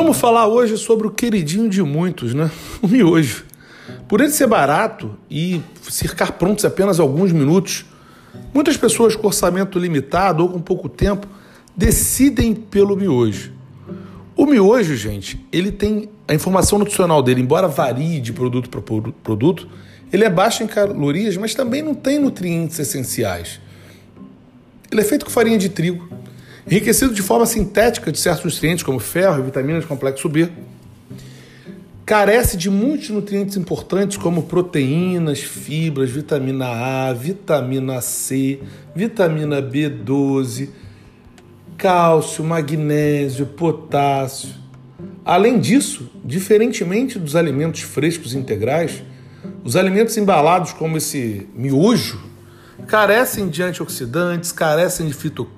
Vamos falar hoje sobre o queridinho de muitos, né? O miojo. Por ele ser barato e ficar prontos apenas alguns minutos, muitas pessoas com orçamento limitado ou com pouco tempo decidem pelo miojo. O miojo, gente, ele tem a informação nutricional dele, embora varie de produto para produto, ele é baixo em calorias, mas também não tem nutrientes essenciais. Ele é feito com farinha de trigo, enriquecido de forma sintética de certos nutrientes, como ferro e vitaminas complexo B. Carece de muitos nutrientes importantes, como proteínas, fibras, vitamina A, vitamina C, vitamina B12, cálcio, magnésio, potássio. Além disso, diferentemente dos alimentos frescos integrais, os alimentos embalados, como esse miojo, carecem de antioxidantes, carecem de fitoquímicos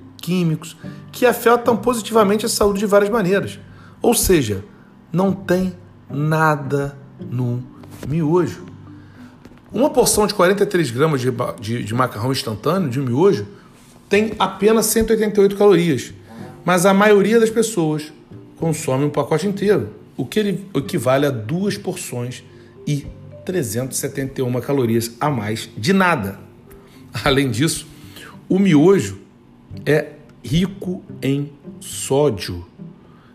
que afetam positivamente a saúde de várias maneiras. Ou seja, não tem nada no miojo. Uma porção de 43 gramas de, de, de macarrão instantâneo, de miojo, tem apenas 188 calorias, mas a maioria das pessoas consome um pacote inteiro, o que equivale a duas porções e 371 calorias a mais de nada. Além disso, o miojo é rico em sódio.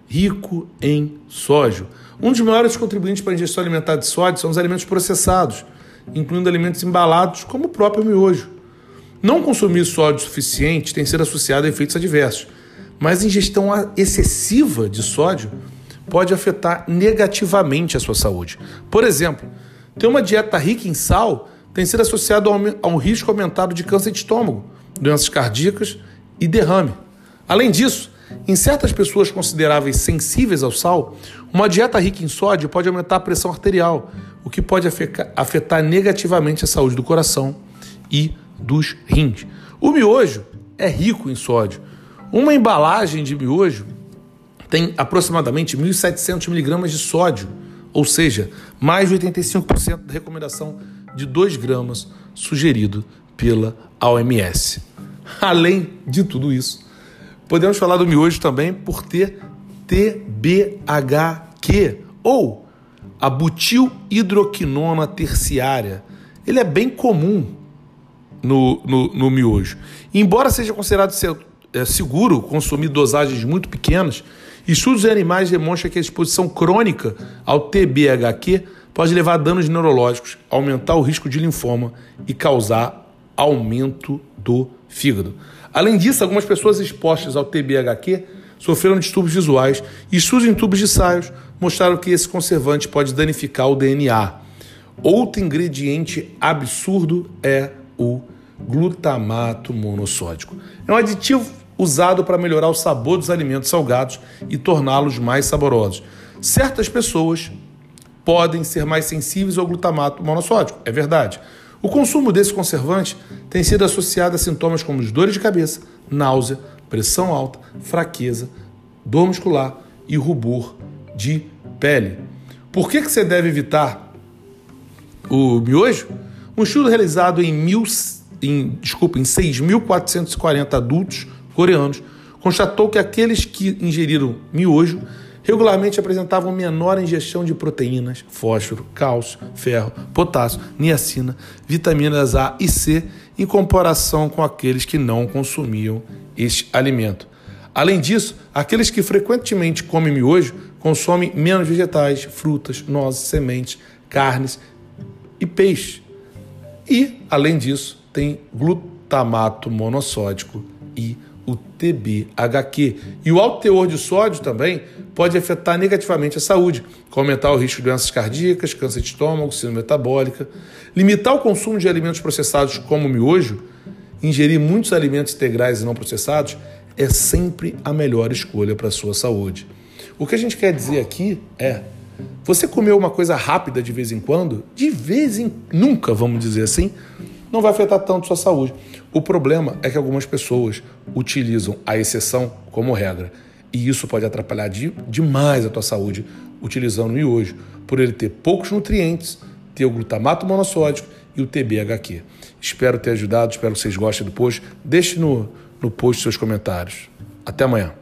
Rico em sódio. Um dos maiores contribuintes para a ingestão alimentar de sódio são os alimentos processados, incluindo alimentos embalados, como o próprio miojo. Não consumir sódio suficiente tem sido associado a efeitos adversos, mas ingestão excessiva de sódio pode afetar negativamente a sua saúde. Por exemplo, ter uma dieta rica em sal tem sido associado a um risco aumentado de câncer de estômago, doenças cardíacas e derrame. Além disso, em certas pessoas consideráveis sensíveis ao sal, uma dieta rica em sódio pode aumentar a pressão arterial, o que pode afetar negativamente a saúde do coração e dos rins. O miojo é rico em sódio. Uma embalagem de miojo tem aproximadamente 1.700 miligramas de sódio, ou seja, mais de 85% da recomendação de 2 gramas sugerido pela OMS. Além de tudo isso, podemos falar do miojo também por ter TBHQ ou a butil-hidroquinona terciária. Ele é bem comum no, no, no miojo. Embora seja considerado é, seguro consumir dosagens muito pequenas, estudos em animais demonstram que a exposição crônica ao TBHQ pode levar a danos neurológicos, aumentar o risco de linfoma e causar aumento do fígado. Além disso, algumas pessoas expostas ao TBHQ sofreram distúrbios visuais e estudos em tubos de saios mostraram que esse conservante pode danificar o DNA. Outro ingrediente absurdo é o glutamato monossódico. É um aditivo usado para melhorar o sabor dos alimentos salgados e torná-los mais saborosos. Certas pessoas podem ser mais sensíveis ao glutamato monossódico, é verdade. O consumo desse conservante tem sido associado a sintomas como dores de cabeça, náusea, pressão alta, fraqueza, dor muscular e rubor de pele. Por que, que você deve evitar o miojo? Um estudo realizado em, mil, em, desculpa, em 6.440 adultos coreanos constatou que aqueles que ingeriram miojo regularmente apresentavam menor ingestão de proteínas, fósforo, cálcio, ferro, potássio, niacina, vitaminas A e C em comparação com aqueles que não consumiam este alimento. Além disso, aqueles que frequentemente comem miojo consomem menos vegetais, frutas, nozes, sementes, carnes e peixe. E, além disso, tem glutamato monossódico e o TBHQ. E o alto teor de sódio também pode afetar negativamente a saúde, aumentar o risco de doenças cardíacas, câncer de estômago, síndrome metabólica. Limitar o consumo de alimentos processados como o miojo, ingerir muitos alimentos integrais e não processados, é sempre a melhor escolha para a sua saúde. O que a gente quer dizer aqui é você comeu uma coisa rápida de vez em quando, de vez em nunca, vamos dizer assim, não vai afetar tanto sua saúde. O problema é que algumas pessoas utilizam a exceção como regra. E isso pode atrapalhar de, demais a tua saúde utilizando o miojo, por ele ter poucos nutrientes, ter o glutamato monossódico e o TBHQ. Espero ter ajudado, espero que vocês gostem do post. Deixe no, no post seus comentários. Até amanhã.